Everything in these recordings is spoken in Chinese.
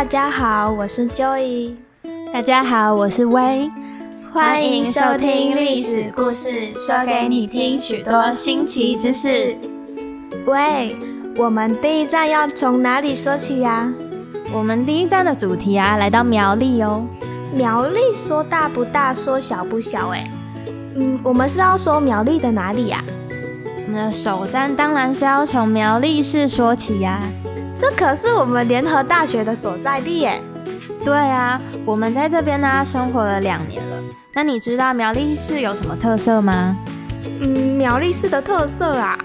大家好，我是 Joy。大家好，我是薇。欢迎收听历史故事，说给你听许多新奇知识。喂，我们第一站要从哪里说起呀？我们第一站的主题啊，来到苗栗哦。苗栗说大不大，说小不小哎。嗯，我们是要说苗栗的哪里呀？我们的首站当然是要从苗栗市说起呀。这可是我们联合大学的所在地耶。对啊，我们在这边呢生活了两年了。那你知道苗栗市有什么特色吗？嗯，苗栗市的特色啊，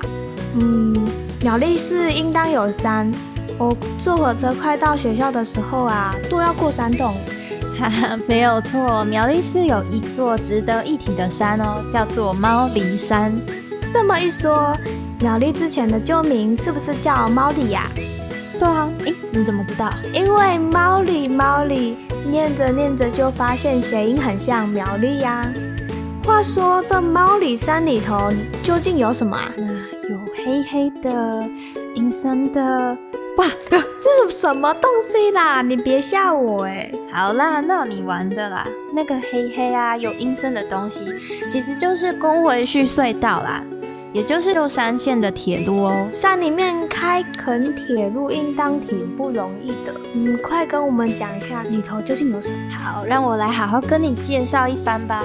嗯，苗栗市应当有山。我坐火车快到学校的时候啊，都要过山洞。哈哈，没有错，苗栗市有一座值得一提的山哦，叫做猫狸山。这么一说，苗栗之前的旧名是不是叫猫狸呀？对啊，诶，你怎么知道？因为猫里猫里，念着念着就发现谐音很像苗栗呀。话说这猫里山里头究竟有什么啊？有黑黑的、阴森的。哇，这是什么东西啦？你别吓我哎！好啦，那你玩的啦。那个黑黑啊，有阴森的东西，其实就是公维旭隧道啦。也就是六山线的铁路哦，山里面开垦铁路应当挺不容易的。嗯，快跟我们讲一下里头究竟有什么？好，让我来好好跟你介绍一番吧。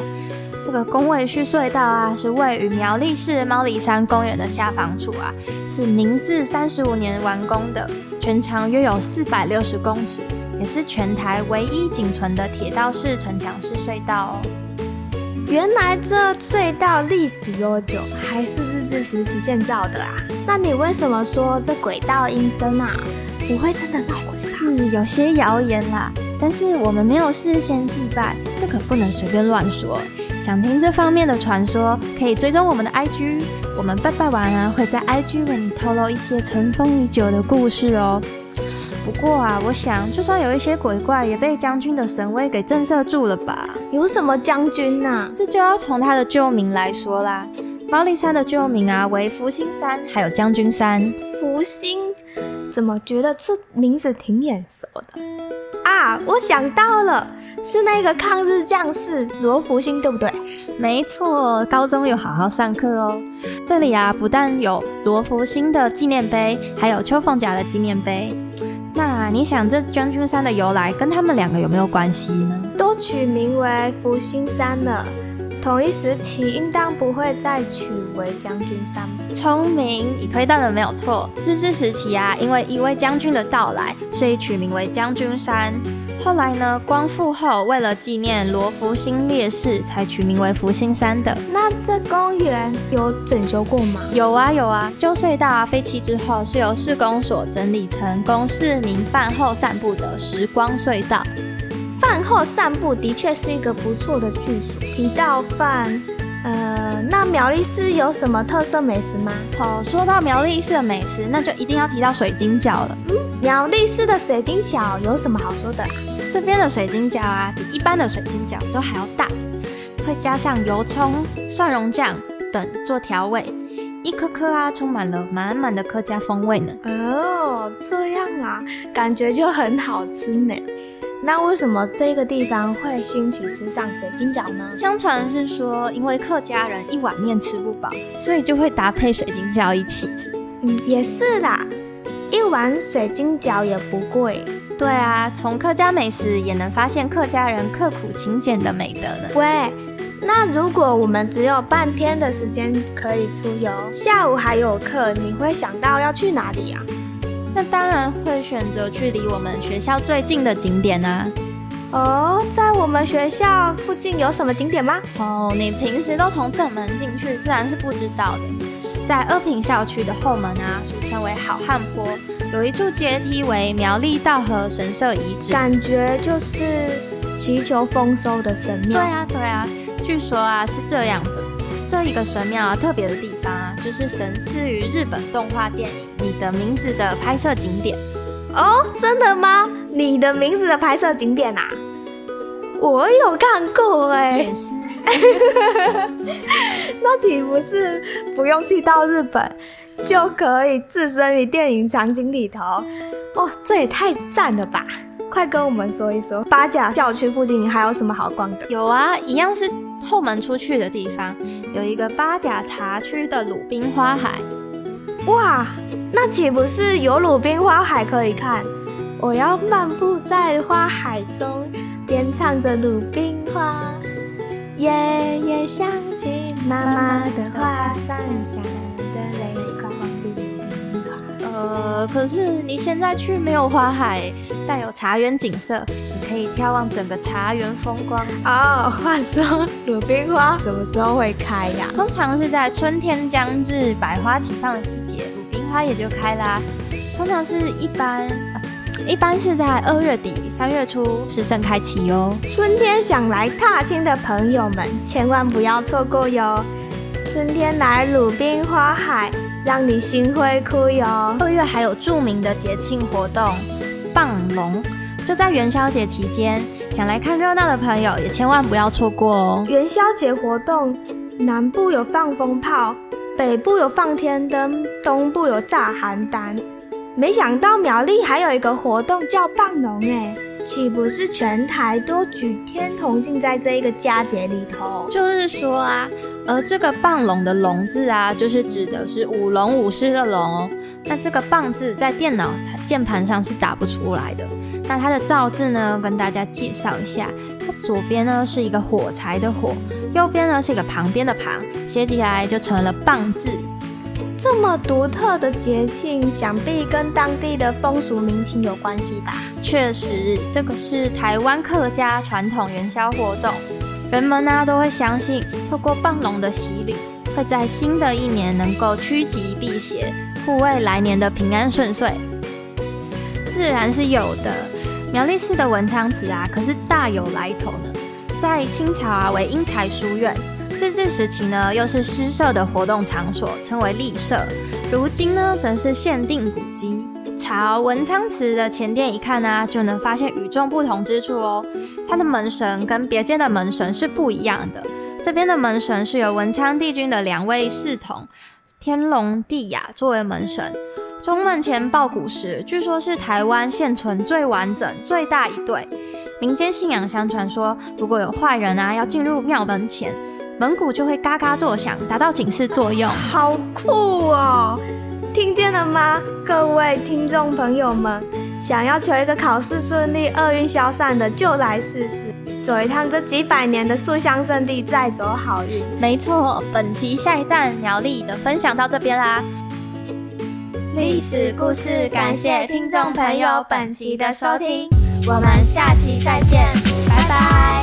这个宫尾须隧道啊，是位于苗栗市猫里山公园的下方处啊，是明治三十五年完工的，全长约有四百六十公尺，也是全台唯一仅存的铁道式城墙式隧道哦。原来这隧道历史悠久，还是日治时期建造的啊？那你为什么说这鬼道阴森啊？不会真的闹鬼？是有些谣言啦，但是我们没有事先祭拜，这可不能随便乱说。想听这方面的传说，可以追踪我们的 IG，我们拜拜完啊，会在 IG 为你透露一些尘封已久的故事哦。不过啊，我想就算有一些鬼怪，也被将军的神威给震慑住了吧？有什么将军呐？这就要从他的旧名来说啦。猫力山的旧名啊，为福星山，还有将军山。福星，怎么觉得这名字挺眼熟的？啊，我想到了，是那个抗日将士罗福星，对不对？没错，高中有好好上课哦。这里啊，不但有罗福星的纪念碑，还有邱凤甲的纪念碑。那你想，这将军山的由来跟他们两个有没有关系呢？都取名为福星山了，同一时期应当不会再取为将军山。聪明，你推断的没有错。日治时期啊，因为一位将军的到来，所以取名为将军山。后来呢，光复后为了纪念罗福星烈士，才取名为福星山的。那这公园有整修过吗？有啊有啊，旧隧道啊废弃之后，是由市公所整理成供市民饭后散步的时光隧道。饭后散步的确是一个不错的句子。提到饭，呃，那苗栗市有什么特色美食吗？哦，说到苗栗市的美食，那就一定要提到水晶饺了。嗯，苗栗市的水晶饺有什么好说的？这边的水晶饺啊，比一般的水晶饺都还要大，会加上油葱、蒜蓉酱等做调味，一颗颗啊，充满了满满的客家风味呢。哦，这样啊，感觉就很好吃呢。那为什么这个地方会兴起吃上水晶饺呢？相传是说，因为客家人一碗面吃不饱，所以就会搭配水晶饺一起吃。嗯，也是啦，一碗水晶饺也不贵。对啊，从客家美食也能发现客家人刻苦勤俭的美德呢。喂，那如果我们只有半天的时间可以出游，下午还有课，你会想到要去哪里啊？那当然会选择去离我们学校最近的景点啊。哦，在我们学校附近有什么景点吗？哦，你平时都从正门进去，自然是不知道的。在二品校区的后门啊，俗称为好汉坡，有一处阶梯为苗栗道和神社遗址，感觉就是祈求丰收的神庙。对啊，对啊，据说啊是这样的，这一个神庙啊特别的地方啊，就是神似于日本动画电影《你的名字》的拍摄景点。哦，真的吗？你的名字的拍摄景点啊？我有看过哎。那岂不是不用去到日本，就可以置身于电影场景里头？哦，这也太赞了吧！快跟我们说一说，八甲校区附近还有什么好逛的？有啊，一样是后门出去的地方，有一个八甲茶区的鲁冰花海。哇，那岂不是有鲁冰花海可以看？我要漫步在花海中，边唱着鲁冰花。夜夜想起妈妈的话，闪闪的泪光，鲁冰花。呃，可是你现在去没有花海，带有茶园景色，你可以眺望整个茶园风光。哦，话说鲁冰花什么时候会开呀？通常是在春天将至，百花齐放的季节，鲁冰花也就开啦。通常是一般。一般是在二月底、三月初是盛开期哦。春天想来踏青的朋友们，千万不要错过哟！春天来鲁冰花海，让你心会哭哟。二月还有著名的节庆活动棒龙，就在元宵节期间，想来看热闹的朋友也千万不要错过哦。元宵节活动，南部有放风炮，北部有放天灯，东部有炸邯郸。没想到苗栗还有一个活动叫棒龙哎，岂不是全台都举天同庆在这一个佳节里头？就是说啊，而这个棒龙的龙字啊，就是指的是舞龙舞狮的龙哦。那这个棒字在电脑键盘上是打不出来的。那它的造字呢，跟大家介绍一下，它左边呢是一个火柴的火，右边呢是一个旁边的旁，写起来就成了棒字。这么独特的节庆，想必跟当地的风俗民情有关系吧？确实，这个是台湾客家传统元宵活动，人们呢都会相信，透过棒龙的洗礼，会在新的一年能够趋吉避邪，护卫来年的平安顺遂。自然是有的，苗栗市的文昌祠啊，可是大有来头呢，在清朝啊为英才书院。自治时期呢，又是诗社的活动场所，称为立社。如今呢，则是限定古迹。朝文昌祠的前殿一看呢，就能发现与众不同之处哦。它的门神跟别间的门神是不一样的。这边的门神是由文昌帝君的两位侍童天龙地雅作为门神。中门前抱鼓石，据说是台湾现存最完整、最大一对。民间信仰相传说，如果有坏人啊要进入庙门前。门鼓就会嘎嘎作响，达到警示作用。好酷哦！听见了吗，各位听众朋友们？想要求一个考试顺利、厄运消散的，就来试试，走一趟这几百年的素香圣地，再走好运。没错，本期下一站苗栗的分享到这边啦。历史故事，感谢听众朋友本期的收听，我们下期再见，拜拜。